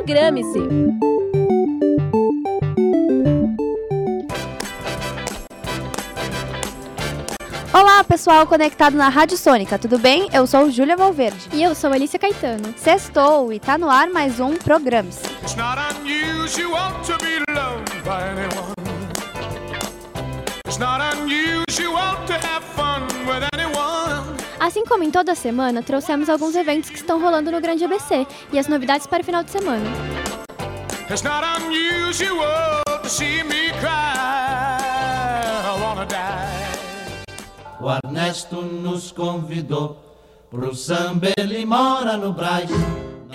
Programe-se! Olá, pessoal conectado na Rádio Sônica, tudo bem? Eu sou Júlia Valverde. E eu sou Alicia Caetano. Sextou e tá no ar mais um Programe-se. It's not unusual to be loved Assim como em toda semana, trouxemos alguns eventos que estão rolando no Grande ABC e as novidades para o final de semana. It's not unusual to see me cry. I wanna die. O Ernesto nos convidou pro samba, ele mora no Brás.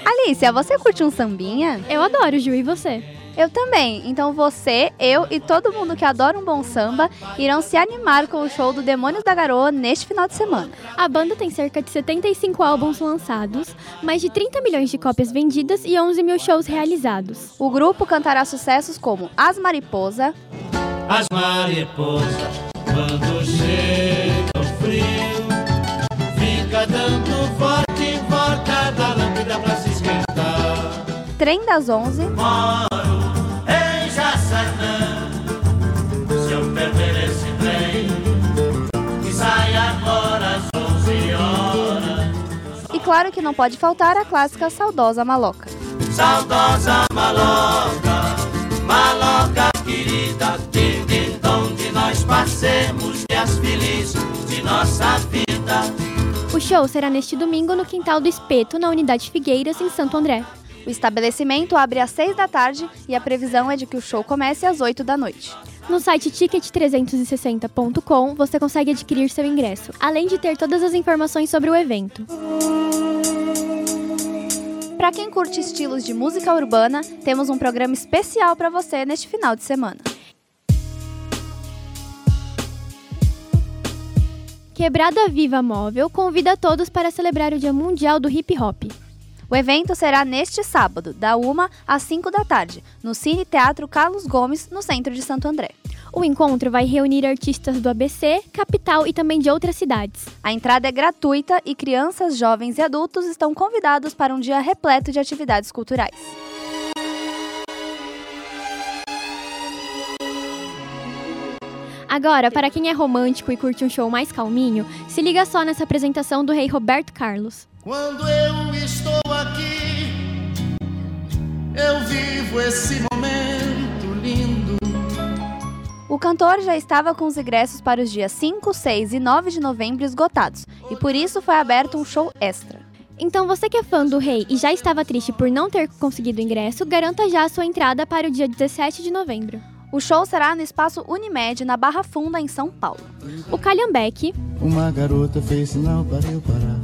Alicia, você curte um sambinha? Eu adoro, Ju, e você? Eu também. Então você, eu e todo mundo que adora um bom samba irão se animar com o show do Demônios da Garoa neste final de semana. A banda tem cerca de 75 álbuns lançados, mais de 30 milhões de cópias vendidas e 11 mil shows realizados. O grupo cantará sucessos como As Mariposa, As mariposas, quando chega o frio, fica dando forte em volta da lâmpada pra se esquentar. Trem das Onze, Moro claro que não pode faltar a clássica Saudosa Maloca. Saudosa maloca, maloca querida, de onde nós passemos dias felizes de nossa vida. O show será neste domingo no quintal do Espeto, na unidade Figueiras, em Santo André. O estabelecimento abre às 6 da tarde e a previsão é de que o show comece às 8 da noite. No site ticket360.com você consegue adquirir seu ingresso, além de ter todas as informações sobre o evento. Para quem curte estilos de música urbana, temos um programa especial para você neste final de semana. Quebrada Viva Móvel convida todos para celebrar o Dia Mundial do Hip Hop. O evento será neste sábado, da 1 às 5 da tarde, no Cine Teatro Carlos Gomes, no centro de Santo André. O encontro vai reunir artistas do ABC, capital e também de outras cidades. A entrada é gratuita e crianças, jovens e adultos estão convidados para um dia repleto de atividades culturais. Agora, para quem é romântico e curte um show mais calminho, se liga só nessa apresentação do rei Roberto Carlos. Quando eu estou aqui, eu vivo esse momento. O cantor já estava com os ingressos para os dias 5, 6 e 9 de novembro esgotados, e por isso foi aberto um show extra. Então, você que é fã do rei e já estava triste por não ter conseguido ingresso, garanta já a sua entrada para o dia 17 de novembro. O show será no espaço Unimed, na Barra Funda, em São Paulo. O Calhambeck, Uma garota fez sinal para eu parar.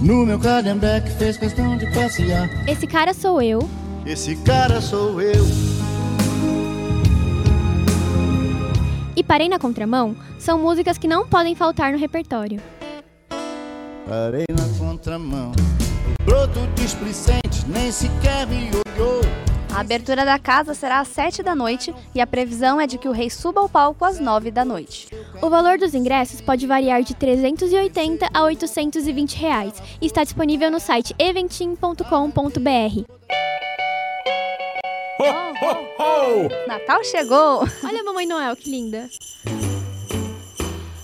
No meu calhambeque fez questão de passear. Esse Cara Sou Eu, Esse cara sou eu. E Parei na Contramão são músicas que não podem faltar no repertório. Parei na contramão. Broto displicente, nem sequer me olhou. A abertura da casa será às 7 da noite e a previsão é de que o rei suba ao palco às 9 da noite. O valor dos ingressos pode variar de 380 a 820 reais e está disponível no site eventim.com.br. Ho, ho, ho! Natal chegou! Olha a Mamãe Noel, que linda!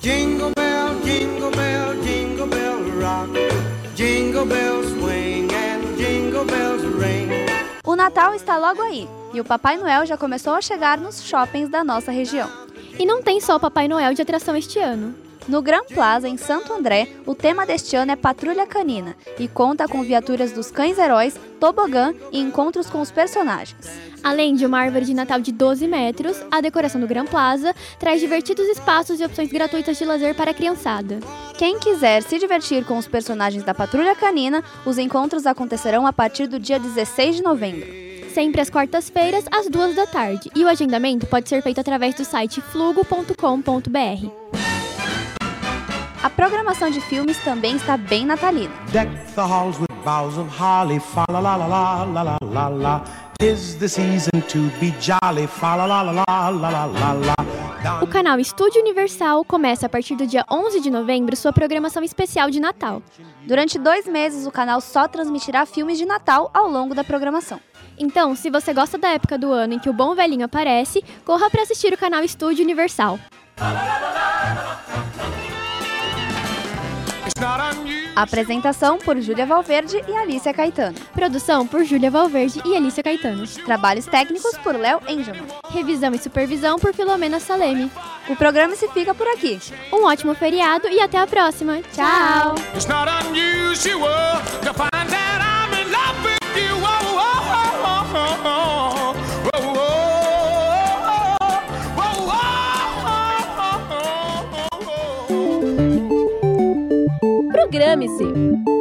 Jingle bell, jingle bell, jingle bell rock. Jingle bells swing and jingle bells ring. O Natal está logo aí e o Papai Noel já começou a chegar nos shoppings da nossa região. E não tem só o Papai Noel de atração este ano. No Gran Plaza, em Santo André, o tema deste ano é Patrulha Canina e conta com viaturas dos cães heróis, tobogã e encontros com os personagens. Além de uma árvore de Natal de 12 metros, a decoração do Gran Plaza traz divertidos espaços e opções gratuitas de lazer para a criançada. Quem quiser se divertir com os personagens da Patrulha Canina, os encontros acontecerão a partir do dia 16 de novembro. Sempre às quartas-feiras, às duas da tarde. E o agendamento pode ser feito através do site flugo.com.br. A programação de filmes também está bem natalina. Deck the halls with boughs of holly, fa la la la la la la la the season to be jolly, fa la la la la la la la O canal Estúdio Universal começa a partir do dia 11 de novembro sua programação especial de Natal. Durante dois meses, o canal só transmitirá filmes de Natal ao longo da programação. Então, se você gosta da época do ano em que o bom velhinho aparece, corra para assistir o canal Estúdio Universal. Apresentação por Júlia Valverde e Alicia Caetano. Produção por Júlia Valverde e Alicia Caetano. Trabalhos técnicos por Léo Engelman. Revisão e supervisão por Filomena Saleme. O programa se fica por aqui. Um ótimo feriado e até a próxima. Tchau! Programe-se.